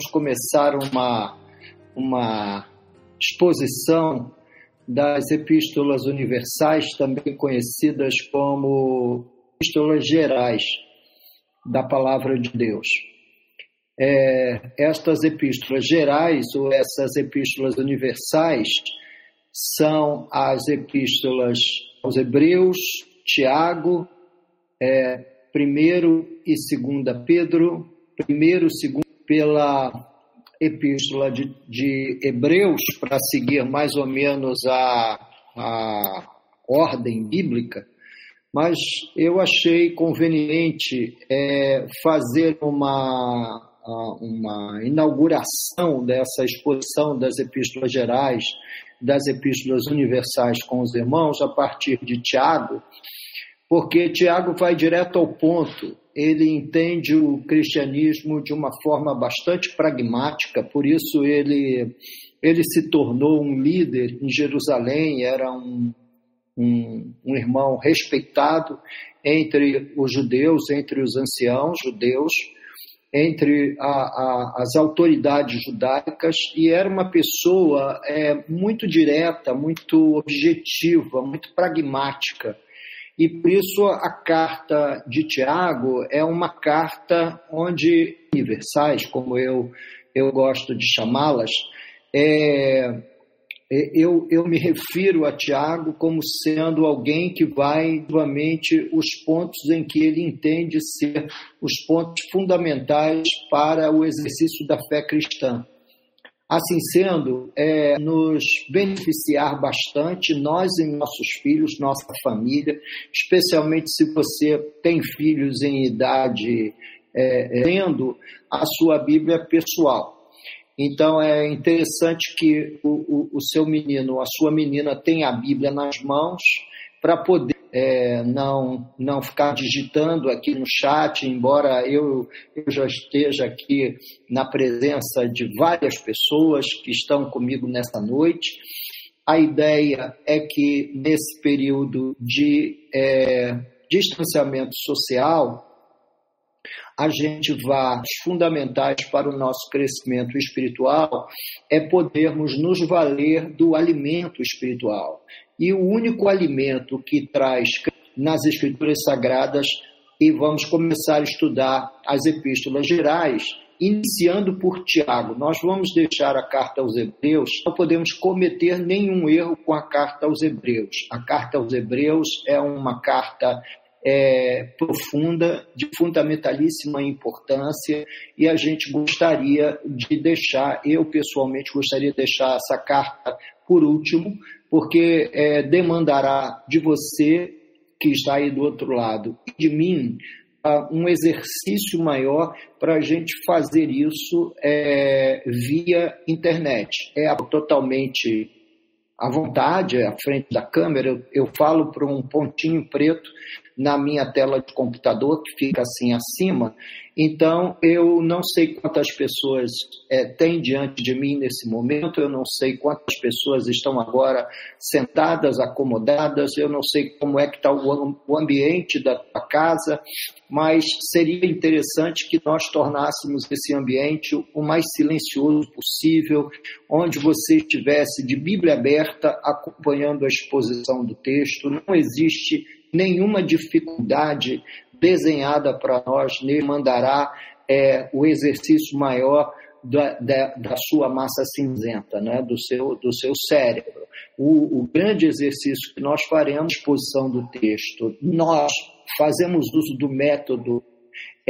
vamos começar uma, uma exposição das epístolas universais, também conhecidas como epístolas gerais da palavra de Deus. É, estas epístolas gerais ou essas epístolas universais são as epístolas aos Hebreus, Tiago, é, primeiro e segunda Pedro, primeiro segundo pela epístola de, de Hebreus, para seguir mais ou menos a, a ordem bíblica, mas eu achei conveniente é, fazer uma, uma inauguração dessa exposição das epístolas gerais, das epístolas universais com os irmãos, a partir de Tiago, porque Tiago vai direto ao ponto. Ele entende o cristianismo de uma forma bastante pragmática, por isso ele, ele se tornou um líder em Jerusalém, era um, um, um irmão respeitado entre os judeus, entre os anciãos judeus, entre a, a, as autoridades judaicas e era uma pessoa é, muito direta, muito objetiva, muito pragmática. E por isso a carta de Tiago é uma carta onde universais, como eu, eu gosto de chamá-las, é, é, eu, eu me refiro a Tiago como sendo alguém que vai novamente os pontos em que ele entende ser os pontos fundamentais para o exercício da fé cristã. Assim sendo, é, nos beneficiar bastante, nós e nossos filhos, nossa família, especialmente se você tem filhos em idade, é, tendo a sua Bíblia pessoal. Então é interessante que o, o, o, seu menino, a sua menina tenha a Bíblia nas mãos para poder é, não, não ficar digitando aqui no chat, embora eu, eu já esteja aqui na presença de várias pessoas que estão comigo nessa noite. A ideia é que nesse período de é, distanciamento social, a gente vá fundamentais para o nosso crescimento espiritual é podermos nos valer do alimento espiritual. E o único alimento que traz nas Escrituras Sagradas, e vamos começar a estudar as epístolas gerais, iniciando por Tiago. Nós vamos deixar a carta aos Hebreus, não podemos cometer nenhum erro com a carta aos Hebreus. A carta aos Hebreus é uma carta é, profunda, de fundamentalíssima importância, e a gente gostaria de deixar, eu pessoalmente gostaria de deixar essa carta por último, porque é, demandará de você que está aí do outro lado e de mim um exercício maior para a gente fazer isso é, via internet. É totalmente à vontade, à frente da câmera, eu, eu falo para um pontinho preto na minha tela de computador, que fica assim acima. Então, eu não sei quantas pessoas é, tem diante de mim nesse momento, eu não sei quantas pessoas estão agora sentadas, acomodadas, eu não sei como é que está o, o ambiente da tua casa, mas seria interessante que nós tornássemos esse ambiente o mais silencioso possível, onde você estivesse de Bíblia aberta, acompanhando a exposição do texto. Não existe nenhuma dificuldade desenhada para nós, nem mandará é, o exercício maior da, da, da, sua massa cinzenta, né? do, seu, do seu cérebro. O, o grande exercício que nós faremos, exposição do texto, nós fazemos uso do método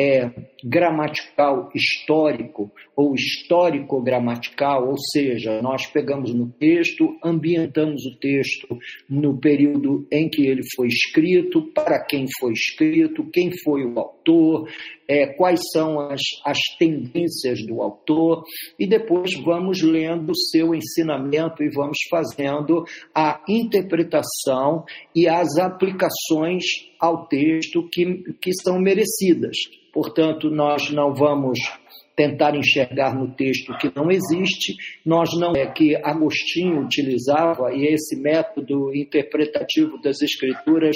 é, gramatical histórico ou histórico-gramatical, ou seja, nós pegamos no texto, ambientamos o texto no período em que ele foi escrito, para quem foi escrito, quem foi o autor, é, quais são as, as tendências do autor, e depois vamos lendo o seu ensinamento e vamos fazendo a interpretação e as aplicações ao texto que, que são merecidas. Portanto, nós não vamos tentar enxergar no texto que não existe, nós não é que Agostinho utilizava e esse método interpretativo das escrituras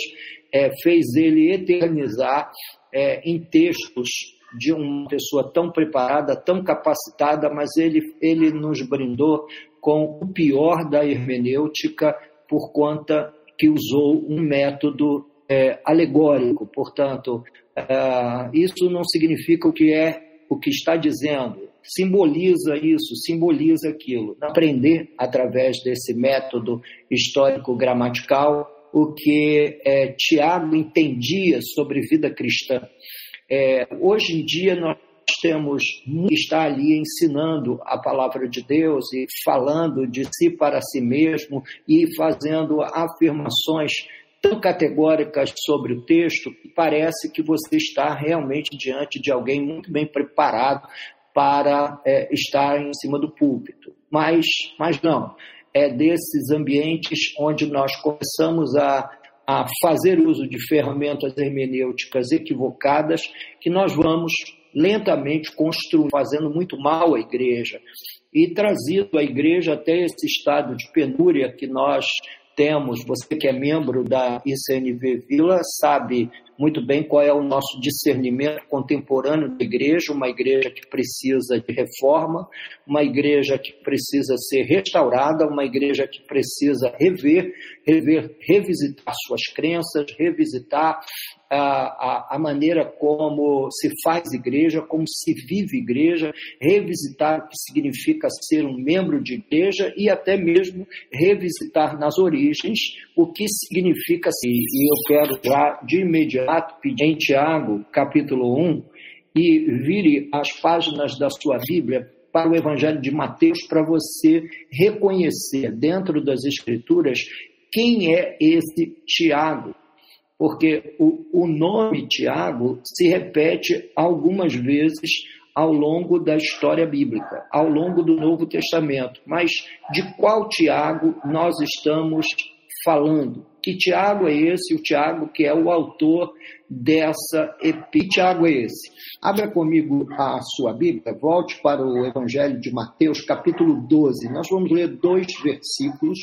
é, fez ele eternizar é, em textos de uma pessoa tão preparada, tão capacitada, mas ele, ele nos brindou com o pior da hermenêutica por conta que usou um método é, alegórico. Portanto, é, isso não significa o que é o que está dizendo. Simboliza isso, simboliza aquilo. Aprender através desse método histórico-gramatical o que é, Tiago entendia sobre vida cristã. É, hoje em dia nós temos que estar ali ensinando a palavra de Deus e falando de si para si mesmo e fazendo afirmações tão categóricas sobre o texto que parece que você está realmente diante de alguém muito bem preparado para é, estar em cima do púlpito. Mas, mas não é desses ambientes onde nós começamos a, a fazer uso de ferramentas hermenêuticas equivocadas que nós vamos lentamente construindo, fazendo muito mal à igreja e trazido a igreja até esse estado de penúria que nós temos. Você que é membro da ICNV Vila sabe muito bem qual é o nosso discernimento contemporâneo da igreja, uma igreja que precisa de reforma, uma igreja que precisa ser restaurada, uma igreja que precisa rever, rever revisitar suas crenças, revisitar a, a, a, maneira como se faz igreja, como se vive igreja, revisitar o que significa ser um membro de igreja e até mesmo revisitar nas origens o que significa ser. E eu quero já de imediato pedir em Tiago, capítulo 1, e vire as páginas da sua Bíblia para o Evangelho de Mateus para você reconhecer dentro das Escrituras quem é esse Tiago porque o, o nome Tiago se repete algumas vezes ao longo da história bíblica, ao longo do Novo Testamento. Mas de qual Tiago nós estamos falando? Que Tiago é esse? O Tiago que é o autor dessa epístola. Tiago é esse? Abra comigo a sua Bíblia, volte para o Evangelho de Mateus, capítulo 12. Nós vamos ler dois versículos,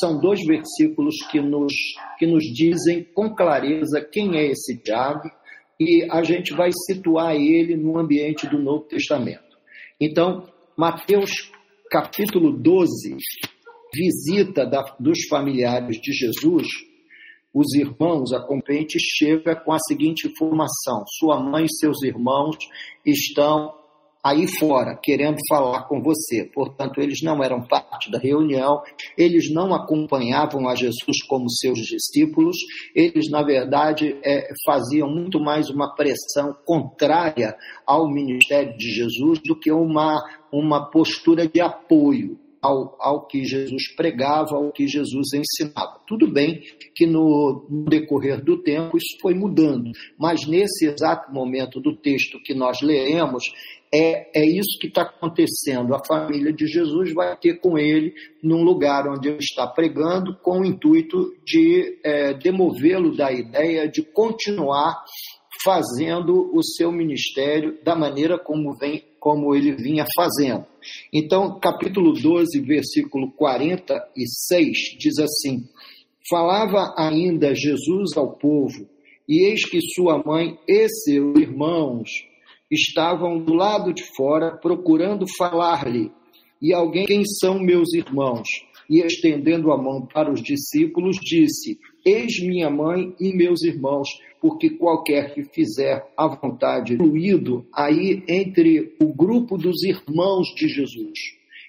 são dois versículos que nos, que nos dizem com clareza quem é esse Tiago e a gente vai situar ele no ambiente do Novo Testamento. Então, Mateus, capítulo 12, visita da, dos familiares de Jesus os irmãos, a competente chega com a seguinte informação: sua mãe e seus irmãos estão aí fora, querendo falar com você. Portanto, eles não eram parte da reunião, eles não acompanhavam a Jesus como seus discípulos, eles, na verdade, é, faziam muito mais uma pressão contrária ao ministério de Jesus do que uma, uma postura de apoio ao, ao que Jesus pregava, ao que Jesus ensinava. Tudo bem que no, decorrer do tempo isso foi mudando, mas nesse exato momento do texto que nós leremos, é, é isso que está acontecendo. A família de Jesus vai ter com ele num lugar onde ele está pregando, com o intuito de é, demovê-lo da ideia de continuar fazendo o seu ministério da maneira como, vem, como ele vinha fazendo. Então, capítulo 12, versículo 46 diz assim: Falava ainda Jesus ao povo, e eis que sua mãe e seus irmãos estavam do lado de fora procurando falar-lhe. E alguém, quem são meus irmãos? E estendendo a mão para os discípulos, disse: Eis minha mãe e meus irmãos porque qualquer que fizer a vontade, incluído aí entre o grupo dos irmãos de Jesus.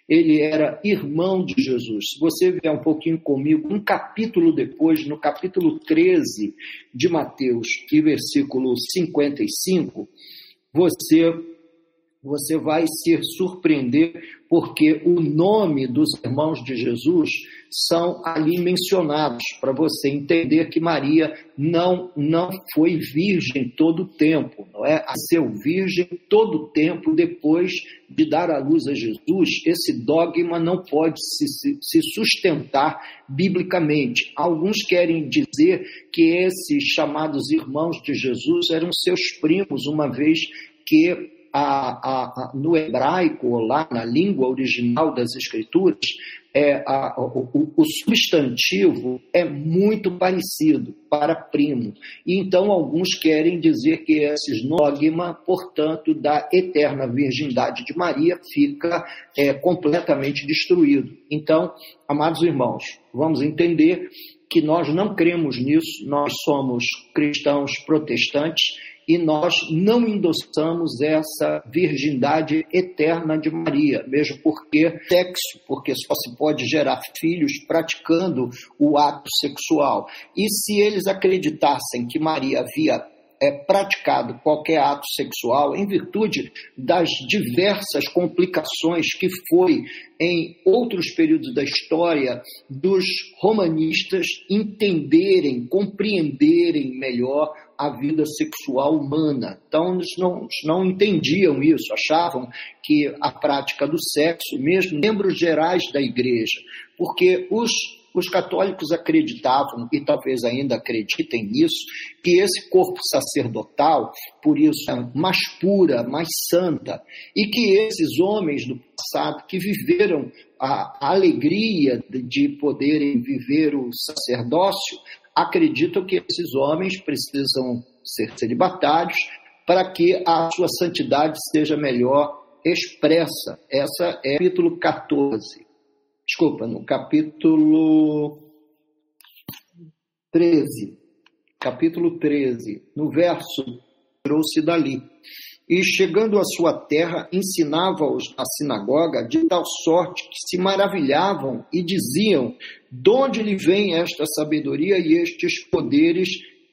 Ele era irmão de Jesus. Se você vier um pouquinho comigo, um capítulo depois, no capítulo 13 de Mateus, e versículo 55, você você vai se surpreender porque o nome dos irmãos de Jesus são ali mencionados para você entender que Maria não não foi virgem todo o tempo, não é? A ser virgem todo o tempo depois de dar à luz a Jesus, esse dogma não pode se, se, se sustentar biblicamente. Alguns querem dizer que esses chamados irmãos de Jesus eram seus primos, uma vez que a, a, no hebraico, ou lá na língua original das Escrituras, é, a, o, o, substantivo é muito parecido para primo. E então alguns querem dizer que esse dogma, portanto, da eterna virgindade de Maria fica é, completamente destruído. Então, amados irmãos, vamos entender que nós não cremos nisso, nós somos cristãos protestantes e nós não endossamos essa virgindade eterna de Maria, mesmo porque sexo, porque só se pode gerar filhos praticando o ato sexual. E se eles acreditassem que Maria havia é, praticado qualquer ato sexual em virtude das diversas complicações que foi em outros períodos da história dos romanistas entenderem, compreenderem melhor a vida sexual humana. Então, eles não, não entendiam isso, achavam que a prática do sexo, mesmo membros gerais da igreja, porque os os católicos acreditavam, e talvez ainda acreditem nisso, que esse corpo sacerdotal, por isso, é mais pura, mais santa, e que esses homens do passado que viveram a alegria de poderem viver o sacerdócio, acreditam que esses homens precisam ser celibatários para que a sua santidade seja melhor expressa. Essa é o capítulo 14. Desculpa, no capítulo 13. Capítulo 13, no verso, trouxe dali. E chegando à sua terra, ensinava-os na sinagoga de tal sorte que se maravilhavam e diziam: De onde lhe vem esta sabedoria e estes poderes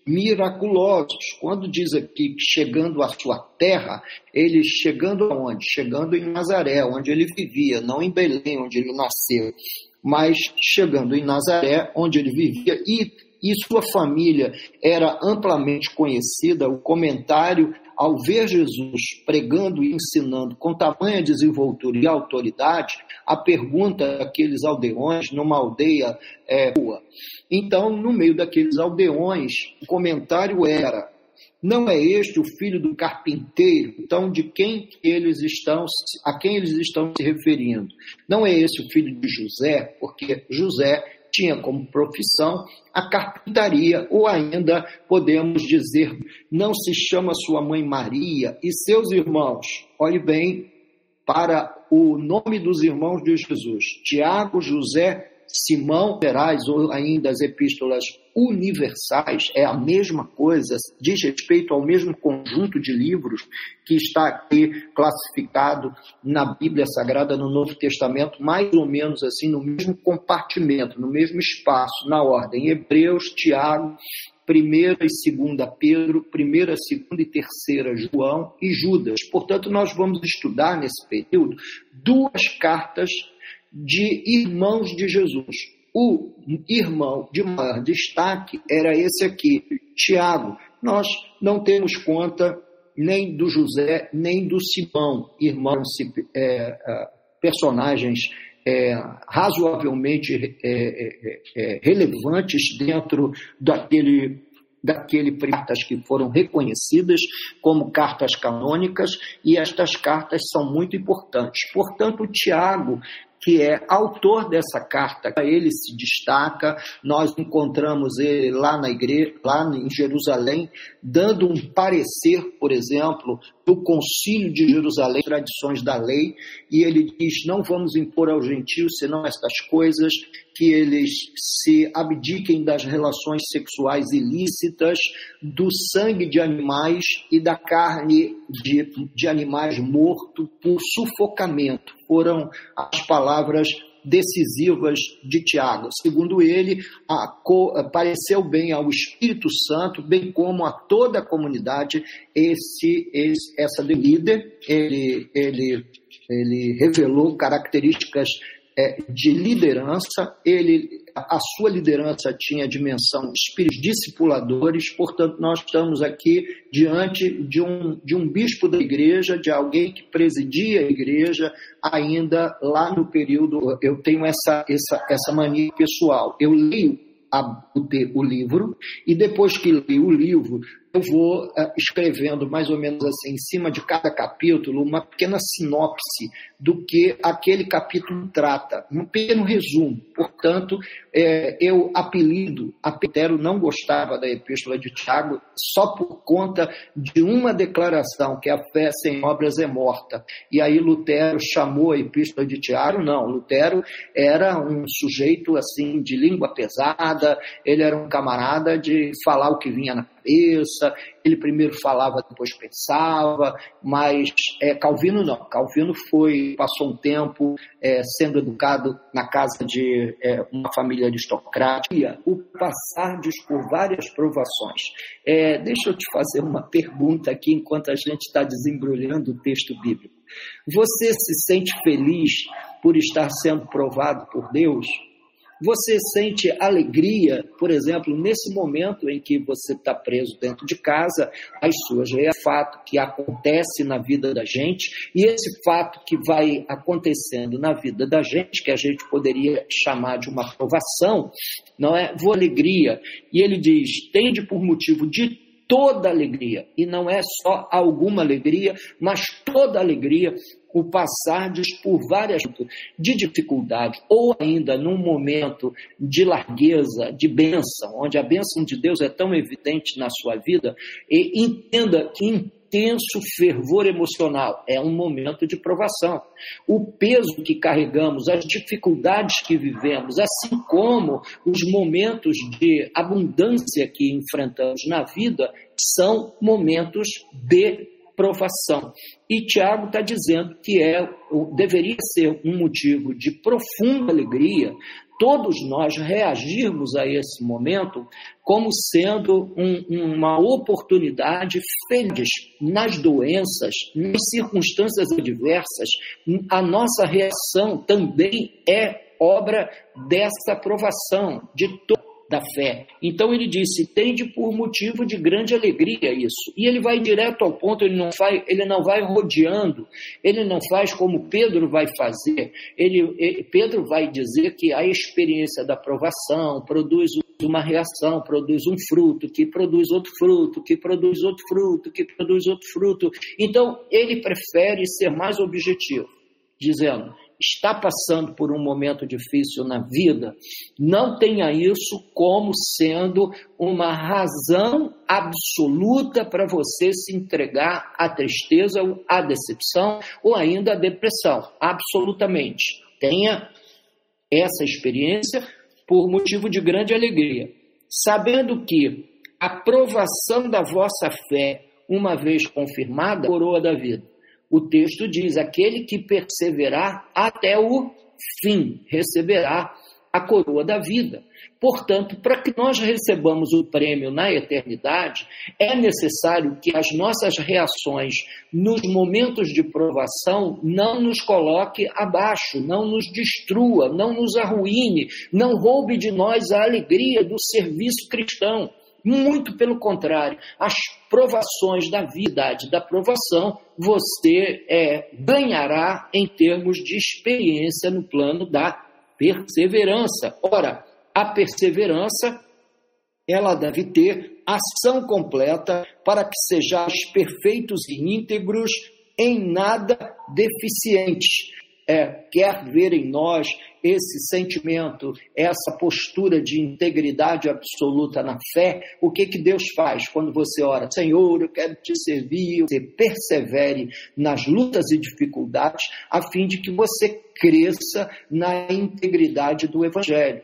miraculosos? Quando diz aqui que chegando à sua terra, ele chegando aonde? Chegando em Nazaré, onde ele vivia, não em Belém, onde ele nasceu, mas chegando em Nazaré, onde ele vivia e e sua família era amplamente conhecida, o comentário ao ver Jesus pregando e ensinando com tamanha desenvoltura e autoridade, a pergunta daqueles aldeões numa aldeia é, rua. Então, no meio daqueles aldeões, o comentário era: não é este o filho do carpinteiro? Então, de quem eles estão, a quem eles estão se referindo? Não é esse o filho de José, porque José tinha como profissão a carpintaria, ou ainda podemos dizer, não se chama sua mãe Maria e seus irmãos. Olhe bem para o nome dos irmãos de Jesus: Tiago, José, Simão, Gerais, ou ainda as epístolas universais, é a mesma coisa, diz respeito ao mesmo conjunto de livros que está aqui classificado na Bíblia Sagrada no Novo Testamento, mais ou menos assim, no mesmo compartimento, no mesmo espaço, na ordem. Hebreus, Tiago, primeira e segunda Pedro, primeira, segunda e terceira João e Judas. Portanto, nós vamos estudar nesse período duas cartas de irmãos de Jesus. O irmão de maior destaque era esse aqui, Tiago. Nós não temos conta nem do José, nem do Simão, irmãos, é, é, personagens é, razoavelmente é, é, é, relevantes dentro daquele daquele cartas que foram reconhecidas como cartas canônicas e estas cartas são muito importantes. Portanto, Tiago que é autor dessa carta. Ele se destaca, nós encontramos ele lá na igreja, lá em Jerusalém, dando um parecer, por exemplo, do Concílio de Jerusalém, tradições da lei, e ele diz: não vamos impor aos gentios senão estas coisas, que eles se abdiquem das relações sexuais ilícitas, do sangue de animais e da carne de, de animais mortos por sufocamento. Foram as palavras decisivas de Tiago. Segundo ele, pareceu bem ao Espírito Santo, bem como a toda a comunidade, esse, esse essa líder, ele, ele, ele revelou características é, de liderança, ele, a sua liderança tinha dimensão de espíritos discipuladores, portanto, nós estamos aqui diante de um, de um bispo da igreja, de alguém que presidia a igreja, ainda lá no período. Eu tenho essa, essa, essa mania pessoal. Eu leio a, o, o, livro, e depois que li o livro, eu vou uh, escrevendo mais ou menos assim, em cima de cada capítulo, uma pequena sinopse do que aquele capítulo trata, um pequeno resumo. Portanto, é, eu apelido, a Petero não gostava da epístola de Tiago só por conta de uma declaração, que a fé sem obras é morta. E aí Lutero chamou a epístola de Tiago, não, Lutero era um sujeito assim de língua pesada, ele era um camarada de falar o que vinha na cabeça, ele primeiro falava, depois pensava, mas é, Calvino não. Calvino foi, passou um tempo é, sendo educado na casa de é, uma família aristocrática, o passar por várias provações. É, deixa eu te fazer uma pergunta aqui enquanto a gente está desembrulhando o texto bíblico. Você se sente feliz por estar sendo provado por Deus? Você sente alegria, por exemplo, nesse momento em que você está preso dentro de casa, as suas é fato que acontece na vida da gente, e esse fato que vai acontecendo na vida da gente, que a gente poderia chamar de uma provação, não é? Vou alegria. E ele diz: tende por motivo de toda alegria, e não é só alguma alegria, mas toda alegria, o passardes por várias de dificuldade, ou ainda num momento de largueza, de bênção, onde a bênção de Deus é tão evidente na sua vida, e entenda que intenso fervor emocional é um momento de provação. O peso que carregamos, as dificuldades que vivemos, assim como os momentos de abundância que enfrentamos na vida, são momentos de provação. E Tiago está dizendo que é, deveria ser um motivo de profunda alegria todos nós reagirmos a esse momento como sendo um, uma oportunidade feliz nas doenças, nas circunstâncias adversas. A nossa reação também é obra dessa aprovação de todos da fé. Então ele disse: tende por motivo de grande alegria isso. E ele vai direto ao ponto, ele não vai, ele não vai rodeando, ele não faz como Pedro vai fazer. Ele, ele Pedro vai dizer que a experiência da provação produz uma reação, produz um fruto, que produz outro fruto, que produz outro fruto, que produz outro fruto. Então ele prefere ser mais objetivo, dizendo: está passando por um momento difícil na vida, não tenha isso como sendo uma razão absoluta para você se entregar à tristeza, à decepção ou ainda à depressão. Absolutamente. Tenha essa experiência por motivo de grande alegria, sabendo que a provação da vossa fé, uma vez confirmada, coroa da vida. O texto diz: aquele que perseverar até o fim receberá a coroa da vida. Portanto, para que nós recebamos o prêmio na eternidade, é necessário que as nossas reações nos momentos de provação não nos coloque abaixo, não nos destrua, não nos arruine, não roube de nós a alegria do serviço cristão. Muito pelo contrário, as provações da vida, da provação, você é, ganhará em termos de experiência no plano da perseverança. Ora, a perseverança ela deve ter ação completa para que sejais perfeitos e íntegros, em nada deficientes é, quer ver em nós esse sentimento, essa postura de integridade absoluta na fé, o que, que Deus faz quando você ora? Senhor, eu quero te servir, você persevere nas lutas e dificuldades, a fim de que você cresça na integridade do Evangelho.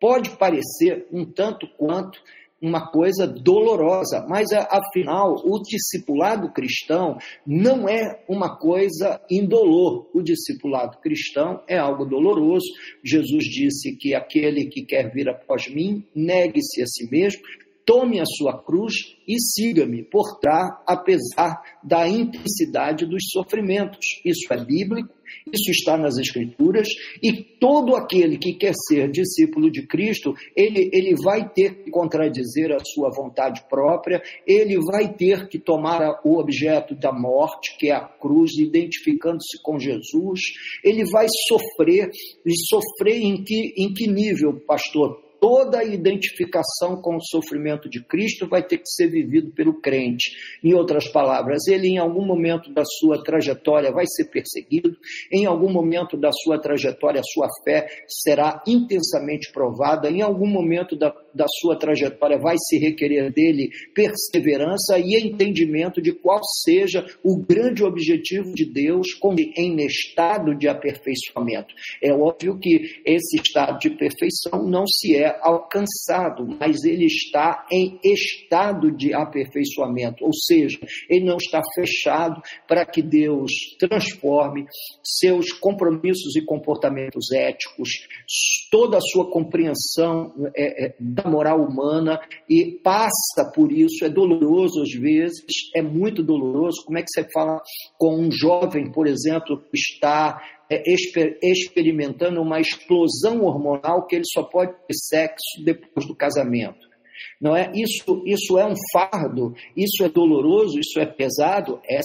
Pode parecer um tanto quanto uma coisa dolorosa, mas afinal o discipulado cristão não é uma coisa indolor. O discipulado cristão é algo doloroso. Jesus disse que aquele que quer vir após mim, negue-se a si mesmo, tome a sua cruz e siga-me por trás, apesar da intensidade dos sofrimentos. Isso é bíblico isso está nas Escrituras e todo aquele que quer ser discípulo de Cristo, ele, ele vai ter que contradizer a sua vontade própria, ele vai ter que tomar o objeto da morte, que é a cruz, identificando-se com Jesus, ele vai sofrer, e sofrer em que, em que nível, pastor? Toda a identificação com o sofrimento de Cristo vai ter que ser vivido pelo crente. Em outras palavras, ele em algum momento da sua trajetória vai ser perseguido, em algum momento da sua trajetória a sua fé será intensamente provada, em algum momento da, da sua trajetória vai se requerer dele perseverança e entendimento de qual seja o grande objetivo de Deus em estado de aperfeiçoamento. É óbvio que esse estado de perfeição não se é alcançado, mas ele está em estado de aperfeiçoamento, ou seja, ele não está fechado para que Deus transforme seus compromissos e comportamentos éticos, toda a sua compreensão é, é, moral humana e passa por isso. É doloroso às vezes, é muito doloroso. Como é que você fala com um jovem, por exemplo, que está é, exper experimentando uma explosão hormonal que ele só pode ter sexo depois do casamento. Não é isso? Isso é um fardo. Isso é doloroso. Isso é pesado. É,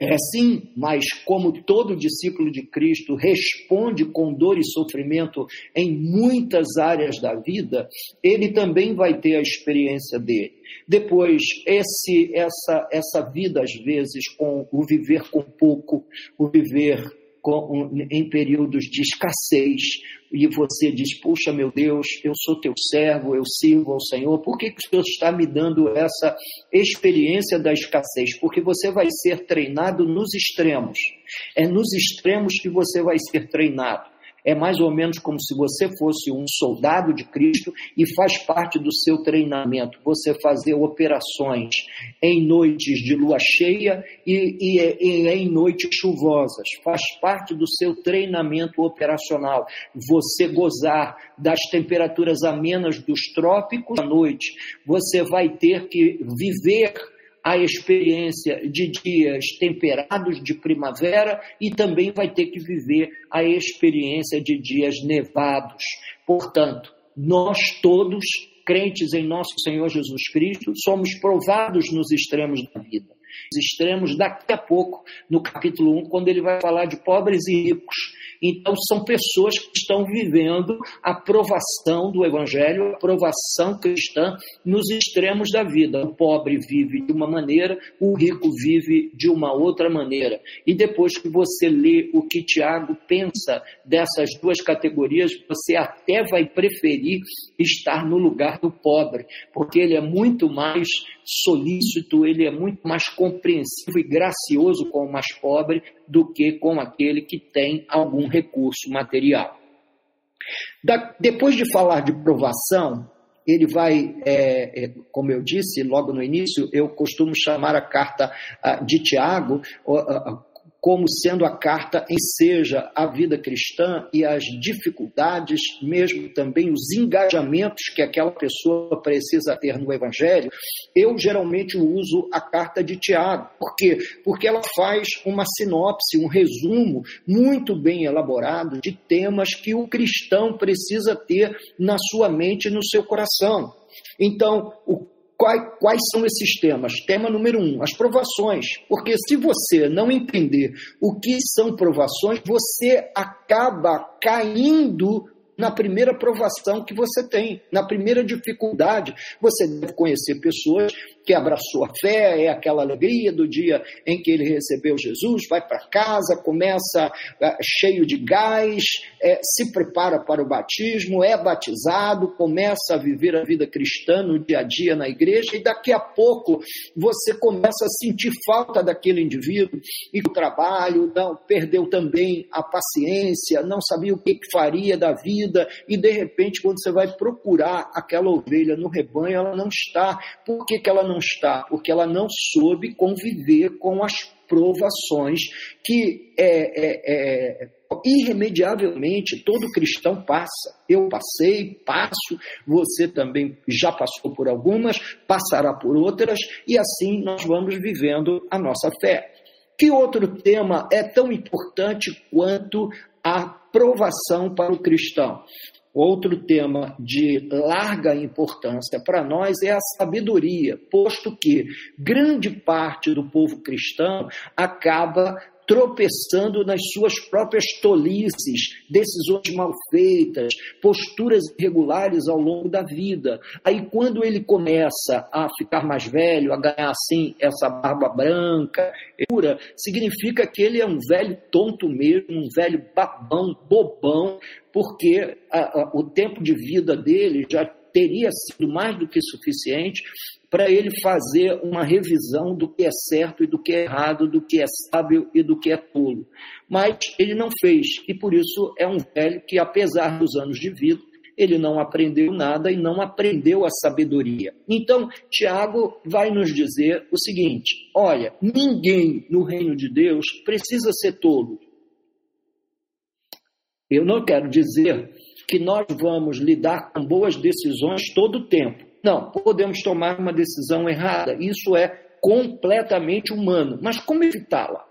é sim. Mas como todo discípulo de Cristo responde com dor e sofrimento em muitas áreas da vida, ele também vai ter a experiência dele. Depois, esse, essa, essa vida às vezes com o viver com pouco, o viver em períodos de escassez, e você diz: Puxa, meu Deus, eu sou teu servo, eu sirvo ao Senhor, por que, que o Senhor está me dando essa experiência da escassez? Porque você vai ser treinado nos extremos. É nos extremos que você vai ser treinado. É mais ou menos como se você fosse um soldado de Cristo e faz parte do seu treinamento você fazer operações em noites de lua cheia e, e, e em noites chuvosas. Faz parte do seu treinamento operacional você gozar das temperaturas amenas dos trópicos à noite. Você vai ter que viver a experiência de dias temperados de primavera e também vai ter que viver a experiência de dias nevados. Portanto, nós todos, crentes em nosso Senhor Jesus Cristo, somos provados nos extremos da vida. Os extremos daqui a pouco, no capítulo 1, quando ele vai falar de pobres e ricos então, são pessoas que estão vivendo a provação do Evangelho, a provação cristã nos extremos da vida. O pobre vive de uma maneira, o rico vive de uma outra maneira. E depois que você lê o que Tiago pensa dessas duas categorias, você até vai preferir estar no lugar do pobre, porque ele é muito mais solícito, ele é muito mais compreensivo e gracioso com o mais pobre do que com aquele que tem algum recurso material. Da, depois de falar de provação, ele vai, é, é, como eu disse logo no início, eu costumo chamar a carta uh, de Tiago, como sendo a carta em seja a vida cristã e as dificuldades, mesmo também os engajamentos que aquela pessoa precisa ter no Evangelho, eu geralmente uso a carta de Tiago. Por quê? Porque ela faz uma sinopse, um resumo muito bem elaborado de temas que o cristão precisa ter na sua mente e no seu coração. Então, o Quais, quais, são esses temas? Tema número um, as provações. Porque se você não entender o que são provações, você acaba caindo na primeira provação que você tem, na primeira dificuldade. Você deve conhecer pessoas que abraçou a fé, é aquela alegria do dia em que ele recebeu Jesus, vai para casa, começa é, cheio de gás, é, se prepara para o batismo, é batizado, começa a viver a vida cristã no dia a dia na igreja, e daqui a pouco você começa a sentir falta daquele indivíduo e o trabalho, não, perdeu também a paciência, não sabia o que faria da vida, e de repente, quando você vai procurar aquela ovelha no rebanho, ela não está. Por que, que ela não não está, porque ela não soube conviver com as provações que é, é, é, irremediavelmente todo cristão passa. Eu passei, passo, você também já passou por algumas, passará por outras, e assim nós vamos vivendo a nossa fé. Que outro tema é tão importante quanto a provação para o cristão? Outro tema de larga importância para nós é a sabedoria, posto que grande parte do povo cristão acaba tropeçando nas suas próprias tolices, decisões mal feitas, posturas irregulares ao longo da vida. Aí, quando ele começa a ficar mais velho, a ganhar assim essa barba branca, pura, significa que ele é um velho tonto mesmo, um velho babão, bobão, porque a, a, o tempo de vida dele já teria sido mais do que suficiente para ele fazer uma revisão do que é certo e do que é errado, do que é sábio e do que é tolo. Mas ele não fez, e por isso é um velho que, apesar dos anos de vida, ele não aprendeu nada e não aprendeu a sabedoria. Então, Tiago vai nos dizer o seguinte: olha, ninguém no reino de Deus precisa ser tolo. Eu não quero dizer que nós vamos lidar com boas decisões todo o tempo. Não, podemos tomar uma decisão errada. Isso é completamente humano. Mas como evitá-la?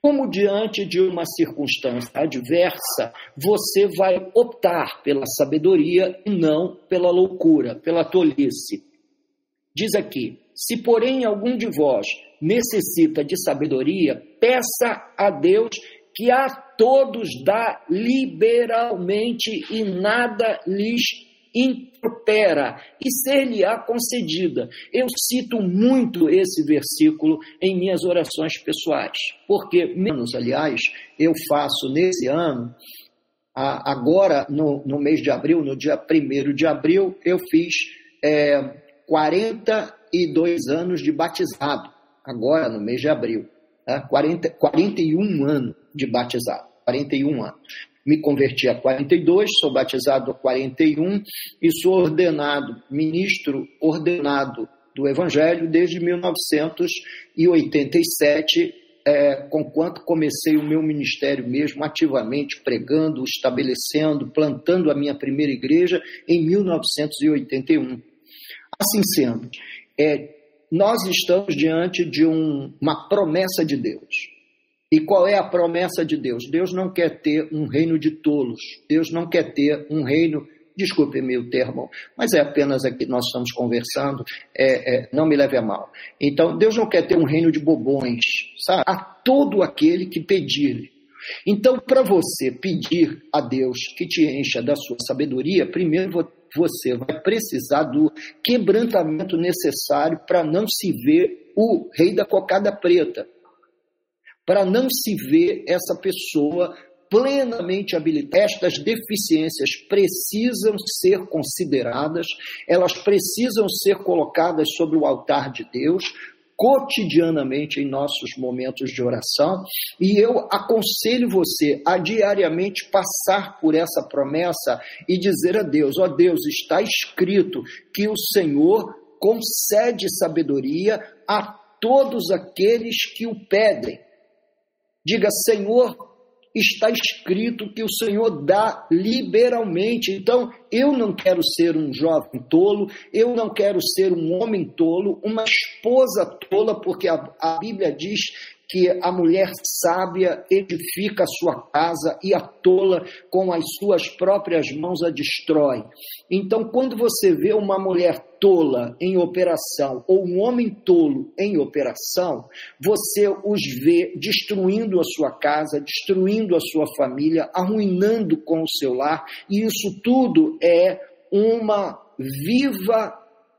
Como diante de uma circunstância adversa, você vai optar pela sabedoria e não pela loucura, pela tolice. Diz aqui: se porém algum de vós necessita de sabedoria, peça a Deus que a todos dá liberalmente e nada lhes impropera e ser-lhe-á concedida. Eu cito muito esse versículo em minhas orações pessoais, porque, menos aliás, eu faço nesse ano, agora no, no mês de abril, no dia 1 de abril, eu fiz é, 42 anos de batizado, agora no mês de abril. Tá? 40, 41 anos de batizado, 41 anos. Me converti a 42, sou batizado a 41 e sou ordenado, ministro ordenado do Evangelho desde 1987, é, conquanto comecei o meu ministério mesmo ativamente, pregando, estabelecendo, plantando a minha primeira igreja em 1981. Assim sendo, é, nós estamos diante de um, uma promessa de Deus. E qual é a promessa de Deus? Deus não quer ter um reino de tolos. Deus não quer ter um reino. Desculpe-me o termo, mas é apenas aqui nós estamos conversando, é, é, não me leve a mal. Então, Deus não quer ter um reino de bobões, sabe? A todo aquele que pedir. Então, para você pedir a Deus que te encha da sua sabedoria, primeiro você vai precisar do quebrantamento necessário para não se ver o rei da cocada preta, para não se ver essa pessoa plenamente habilitada. Estas deficiências precisam ser consideradas, elas precisam ser colocadas sobre o altar de Deus, cotidianamente em nossos momentos de oração, e eu aconselho você a diariamente passar por essa promessa e dizer a Deus: ó oh Deus, está escrito que o Senhor concede sabedoria a todos aqueles que o pedem. Diga, Senhor, está escrito que o Senhor dá liberalmente. Então, eu não quero ser um jovem tolo, eu não quero ser um homem tolo, uma esposa tola, porque a, a Bíblia diz que a mulher sábia edifica a sua casa e a tola com as suas próprias mãos a destrói. Então, quando você vê uma mulher tola em operação ou um homem tolo em operação, você os vê destruindo a sua casa, destruindo a sua família, arruinando com o seu lar, e isso tudo é uma viva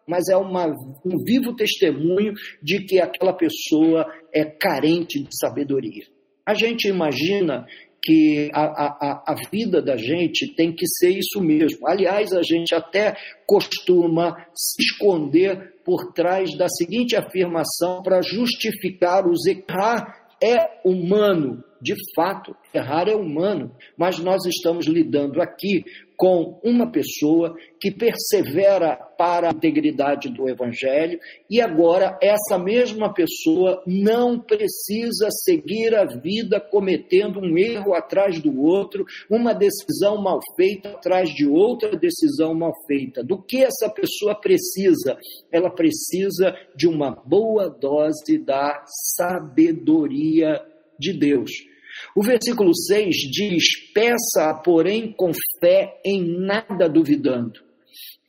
mas é uma, um vivo testemunho de que aquela pessoa é carente de sabedoria. A gente imagina que a, a, a vida da gente tem que ser isso mesmo. Aliás, a gente até costuma se esconder por trás da seguinte afirmação para justificar os errar é humano, de fato, errar é humano, mas nós estamos lidando aqui com uma pessoa que persevera para a integridade do Evangelho e agora essa mesma pessoa não precisa seguir a vida cometendo um erro atrás do outro, uma decisão mal feita atrás de outra decisão mal feita. Do que essa pessoa precisa? Ela precisa de uma boa dose da sabedoria de Deus. O versículo 6 diz: Peça, porém, com fé, em nada duvidando.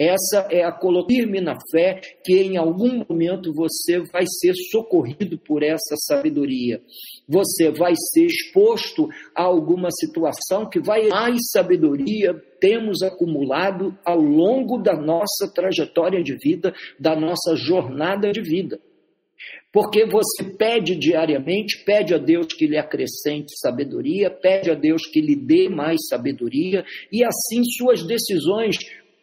Essa é a firme na fé que em algum momento você vai ser socorrido por essa sabedoria. Você vai ser exposto a alguma situação que vai mais sabedoria temos acumulado ao longo da nossa trajetória de vida, da nossa jornada de vida. Porque você pede diariamente, pede a Deus que lhe acrescente sabedoria, pede a Deus que lhe dê mais sabedoria, e assim suas decisões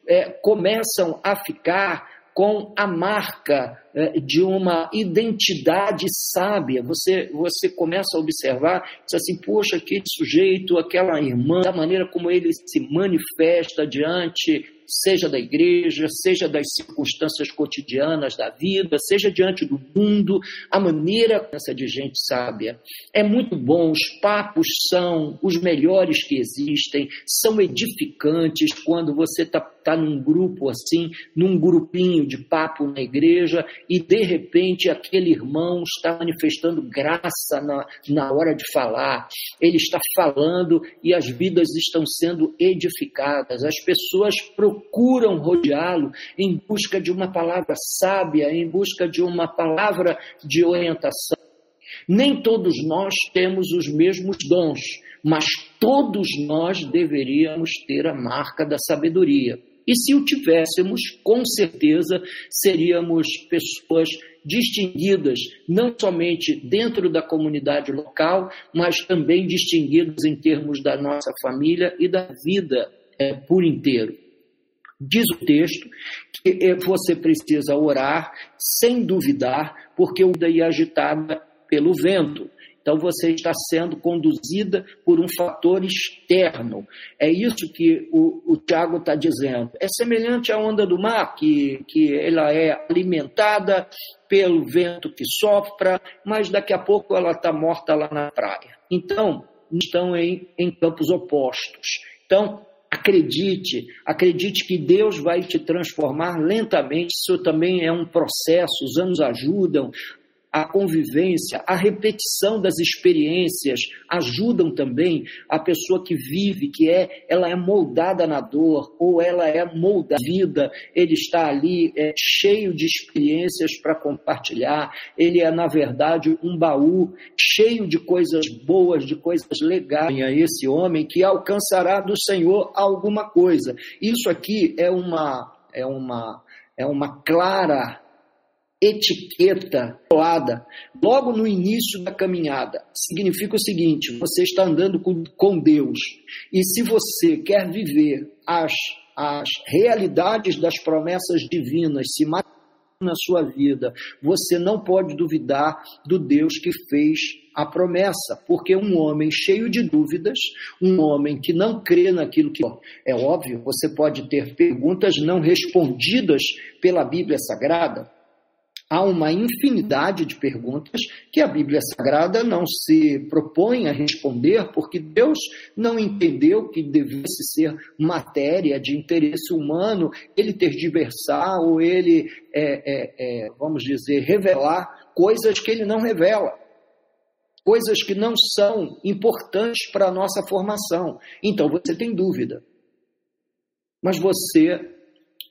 é, começam a ficar com a marca de uma identidade sábia. Você, você começa a observar, diz assim, poxa, aquele sujeito, aquela irmã, da maneira como ele se manifesta diante seja da igreja, seja das circunstâncias cotidianas da vida, seja diante do mundo, a maneira essa de gente sábia. É muito bom, os papos são os melhores que existem, são edificantes quando você está tá num grupo assim, num grupinho de papo na igreja e de repente aquele irmão está manifestando graça na, na hora de falar, ele está falando e as vidas estão sendo edificadas, as pessoas procuram rodeá-lo em busca de uma palavra sábia, em busca de uma palavra de orientação. Nem todos nós temos os mesmos dons, mas todos nós deveríamos ter a marca da sabedoria. E se o tivéssemos, com certeza seríamos pessoas distinguidas, não somente dentro da comunidade local, mas também distinguidas em termos da nossa família e da vida é, por inteiro. Diz o texto que eh, você precisa orar sem duvidar, porque o é agitada pelo vento. Então você está sendo conduzida por um fator externo. É isso que o, o Tiago está dizendo. É semelhante à onda do mar, que, que ela é alimentada pelo vento que sopra, mas daqui a pouco ela está morta lá na praia. Então, estão em, em campos opostos. Então, Acredite, acredite que Deus vai te transformar lentamente. Isso também é um processo, os anos ajudam a convivência, a repetição das experiências ajudam também a pessoa que vive, que é, ela é moldada na dor ou ela é moldada vida, ele está ali é, cheio de experiências para compartilhar, ele é na verdade um baú cheio de coisas boas, de coisas legais a esse homem que alcançará do Senhor alguma coisa. Isso aqui é uma é uma é uma clara etiqueta doada logo no início da caminhada. Significa o seguinte: você está andando com, com Deus. E se você quer viver as, as realidades das promessas divinas, se na sua vida, você não pode duvidar do Deus que fez a promessa, porque um homem cheio de dúvidas, um homem que não crê naquilo que é óbvio, você pode ter perguntas não respondidas pela Bíblia Sagrada, Há uma infinidade de perguntas que a Bíblia Sagrada não se propõe a responder, porque Deus não entendeu que devesse ser matéria de interesse humano ele ter diversar ou ele, é, é, é, vamos dizer, revelar coisas que ele não revela. Coisas que não são importantes para a nossa formação. Então você tem dúvida. Mas você,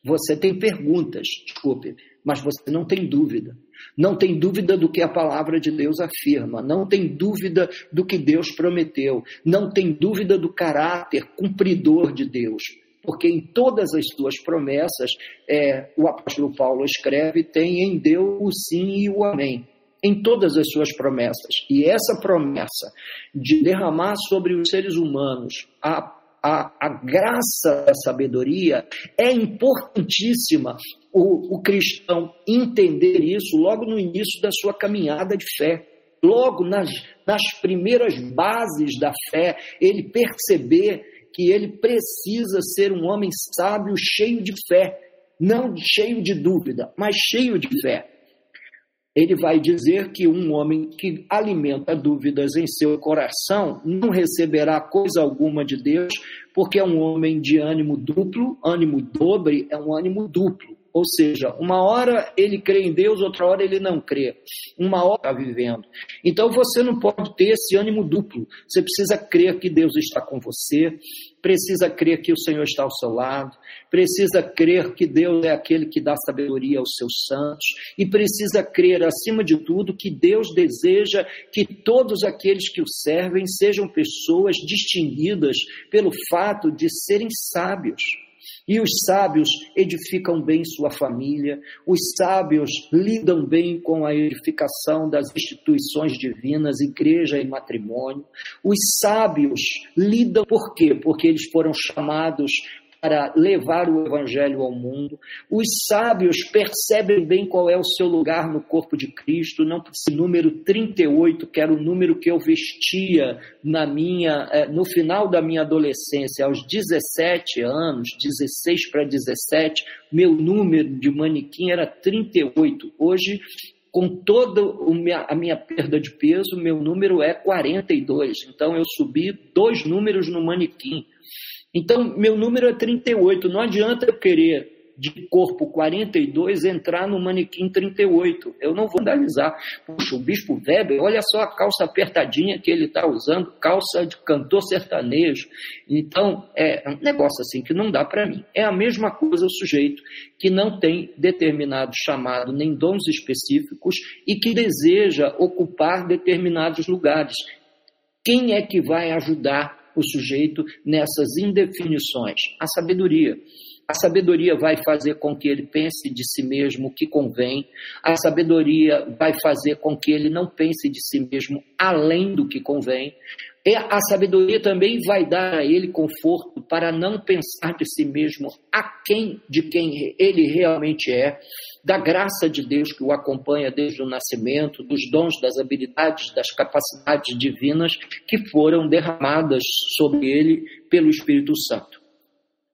você tem perguntas, desculpe mas você não tem dúvida. Não tem dúvida do que a palavra de Deus afirma, não tem dúvida do que Deus prometeu, não tem dúvida do caráter cumpridor de Deus. Porque em todas as suas promessas, é, o apóstolo Paulo escreve, tem em Deus o sim e o amém em todas as suas promessas. E essa promessa de derramar sobre os seres humanos a, a, a graça da sabedoria é importantíssima o, o cristão entender isso logo no início da sua caminhada de fé. Logo nas, nas primeiras bases da fé, ele perceber que ele precisa ser um homem sábio, cheio de fé, não cheio de dúvida, mas cheio de fé. Ele vai dizer que um homem que alimenta dúvidas em seu coração não receberá coisa alguma de Deus, porque é um homem de ânimo duplo, ânimo dobre é um ânimo duplo Ou seja, uma hora ele crê em Deus, outra hora ele não crê. Uma hora está vivendo. Então você não pode ter esse ânimo duplo. Você precisa crer que Deus está com você, precisa crer que o Senhor está ao seu lado, precisa crer que Deus é aquele que dá sabedoria aos seus santos, e precisa crer, acima de tudo, que Deus deseja que todos aqueles que o servem sejam pessoas distinguidas pelo fato de serem sábios. E os sábios edificam bem sua família, os sábios lidam bem com a edificação das instituições divinas, igreja e matrimônio. Os sábios lidam por quê? Porque eles foram chamados para levar o evangelho ao mundo. Os sábios percebem bem qual é o seu lugar no corpo de Cristo, não esse número 38, que era o número que eu vestia na minha eh, no final da minha adolescência, aos 17 anos, 16 para 17, meu número de manequim era 38. Hoje com toda a minha perda de peso, meu número é 42. Então eu subi dois números no manequim. Então, meu número é 38. Não adianta eu querer de corpo 42 entrar no manequim 38. Eu não vou analisar. Puxa, o Bispo Weber, olha só a calça apertadinha que ele está usando, calça de cantor sertanejo. Então, é um negócio assim que não dá para mim. É a mesma coisa o sujeito que não tem determinado chamado nem dons específicos e que deseja ocupar determinados lugares. Quem é que vai ajudar o sujeito nessas indefinições? A sabedoria. A sabedoria vai fazer com que ele pense de si mesmo o que convém. A sabedoria vai fazer com que ele não pense de si mesmo além do que convém. E a sabedoria também vai dar a ele conforto para não pensar de si mesmo aquém de quem ele realmente é da graça de Deus que o acompanha desde o nascimento, dos dons, das habilidades, das capacidades divinas que foram derramadas sobre ele pelo Espírito Santo.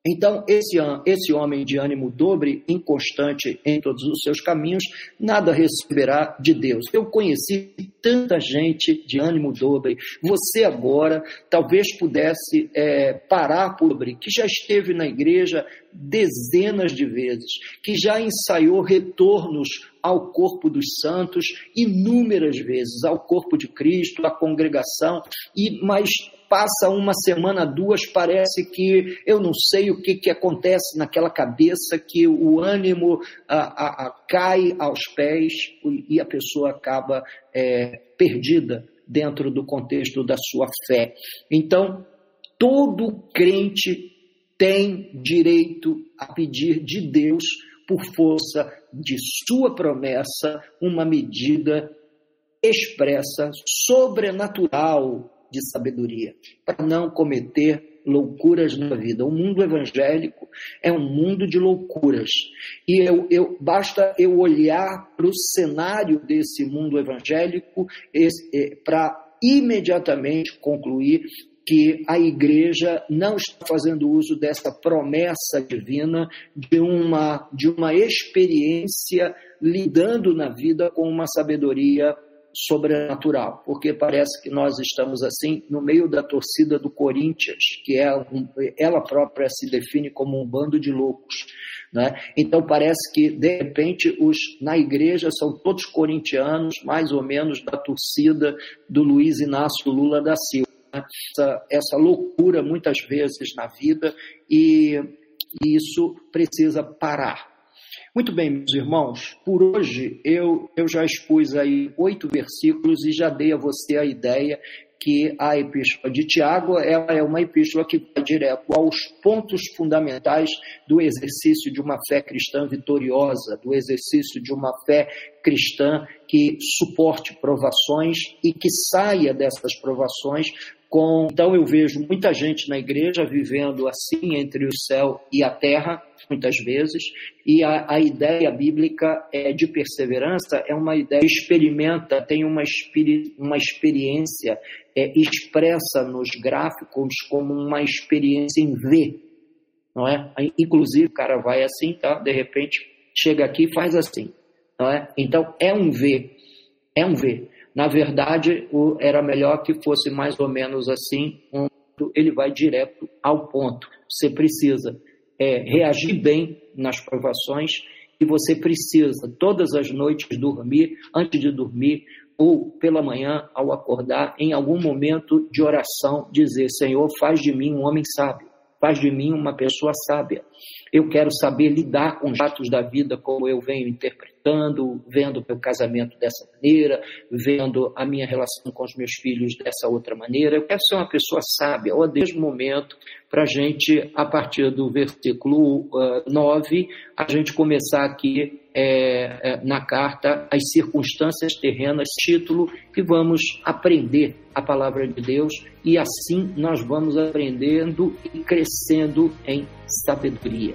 Então, esse, esse homem de ânimo dobre, inconstante em todos os seus caminhos, nada receberá de Deus. Eu conheci tanta gente de ânimo dobre. Você agora talvez pudesse é, parar por que já esteve na igreja dezenas de vezes, que já ensaiou retornos ao corpo dos santos inúmeras vezes, ao corpo de Cristo, à congregação, e mas passa uma semana, duas, parece que eu não sei o que, que acontece naquela cabeça, que o ânimo a, a, a, cai aos pés e a pessoa acaba é, perdida dentro do contexto da sua fé. Então, todo crente tem direito a pedir de Deus, por força de sua promessa, uma medida expressa, sobrenatural de sabedoria, para não cometer loucuras na vida. O mundo evangélico é um mundo de loucuras. E eu, eu basta eu olhar para o cenário desse mundo evangélico é, para imediatamente concluir que a igreja não está fazendo uso dessa promessa divina de uma, de uma experiência lidando na vida com uma sabedoria sobrenatural, porque parece que nós estamos assim no meio da torcida do Corinthians, que é um, ela própria se define como um bando de loucos. Né? Então parece que de repente os na igreja são todos corintianos, mais ou menos da torcida do Luiz Inácio Lula da Silva. Essa, essa loucura muitas vezes na vida e, e isso precisa parar. Muito bem, meus irmãos, por hoje eu, eu já expus aí oito versículos e já dei a você a ideia que a epístola de Tiago ela é uma epístola que vai direto aos pontos fundamentais do exercício de uma fé cristã vitoriosa, do exercício de uma fé cristã que suporte provações e que saia dessas provações com, então eu vejo muita gente na igreja vivendo assim entre o céu e a terra, muitas vezes, e a, a ideia bíblica é de perseverança é uma ideia que experimenta, tem uma, experi, uma experiência é, expressa nos gráficos como uma experiência em V, não é? Inclusive o cara vai assim, tá? De repente chega aqui e faz assim, não é? Então é um V, é um V. Na verdade, o, era melhor que fosse mais ou menos assim, um, ele vai direto ao ponto. Você precisa é, reagir bem nas provações que você precisa todas as noites dormir, antes de dormir, ou pela manhã, ao acordar, em algum momento de oração, dizer: Senhor, faz de mim um homem sábio, faz de mim uma pessoa sábia. Eu quero saber lidar com os fatos da vida como eu venho interpretando, vendo meu casamento dessa maneira, vendo a minha relação com os meus filhos dessa outra maneira. Eu quero ser uma pessoa sábia. Ou desde o momento, para a gente, a partir do versículo uh, 9, a gente começar aqui é, é, na carta as circunstâncias terrenas, título, e vamos aprender a palavra de Deus e assim nós vamos aprendendo e crescendo em sabedoria.